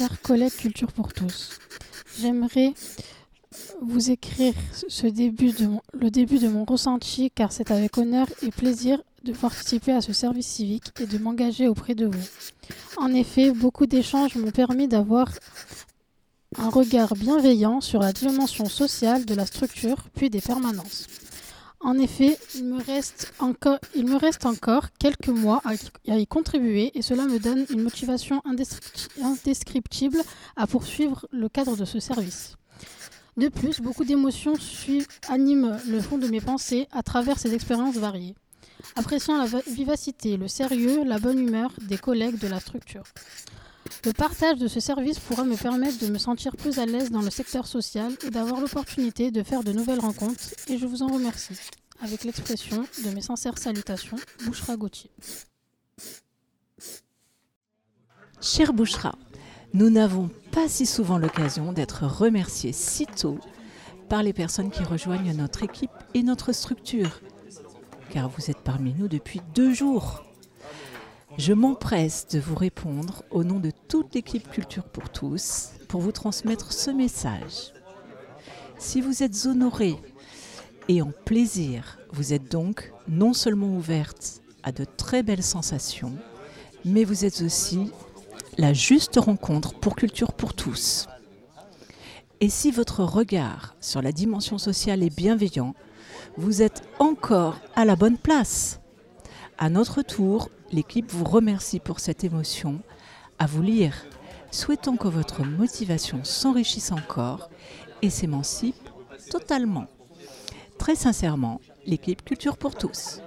chers collègues Culture pour tous. J'aimerais vous écrire ce début de le début de mon ressenti car c'est avec honneur et plaisir de participer à ce service civique et de m'engager auprès de vous. En effet, beaucoup d'échanges m'ont permis d'avoir un regard bienveillant sur la dimension sociale de la structure puis des permanences. En effet, il me reste encore, quelques mois à, y contribuer et cela me donne une motivation indescript- indescriptible à poursuivre le cadre de ce service. De plus, beaucoup d'émotions animent le fond de mes pensées à travers ces expériences variées, appréciant la va- vivacité, le sérieux, la bonne humeur des collègues de la structure. Le partage de ce service pourra me permettre de me sentir plus à l'aise dans le secteur social et d'avoir l'opportunité de faire de nouvelles rencontres et je vous en remercie. Avec l'expression de mes sincères salutations, Bouchra Gauthier. Cher Bouchra, nous n'avons pas si souvent l'occasion d'être remerciés si tôt par les personnes qui rejoignent notre équipe et notre structure, car vous êtes parmi nous depuis deux jours. Je m'empresse de vous répondre au nom de toute l'équipe Culture pour tous pour vous transmettre ce message. Si vous êtes honoré et en plaisir, vous êtes donc non seulement ouverte à de très belles sensations, mais vous êtes aussi la juste rencontre pour Culture pour tous. Et si votre regard sur la dimension sociale est bienveillant, vous êtes encore à la bonne place. À notre tour, l'équipe vous remercie pour cette émotion. À vous lire, souhaitons que votre motivation s'enrichisse encore et s'émancipe totalement. Très sincèrement, l'équipe Culture pour tous.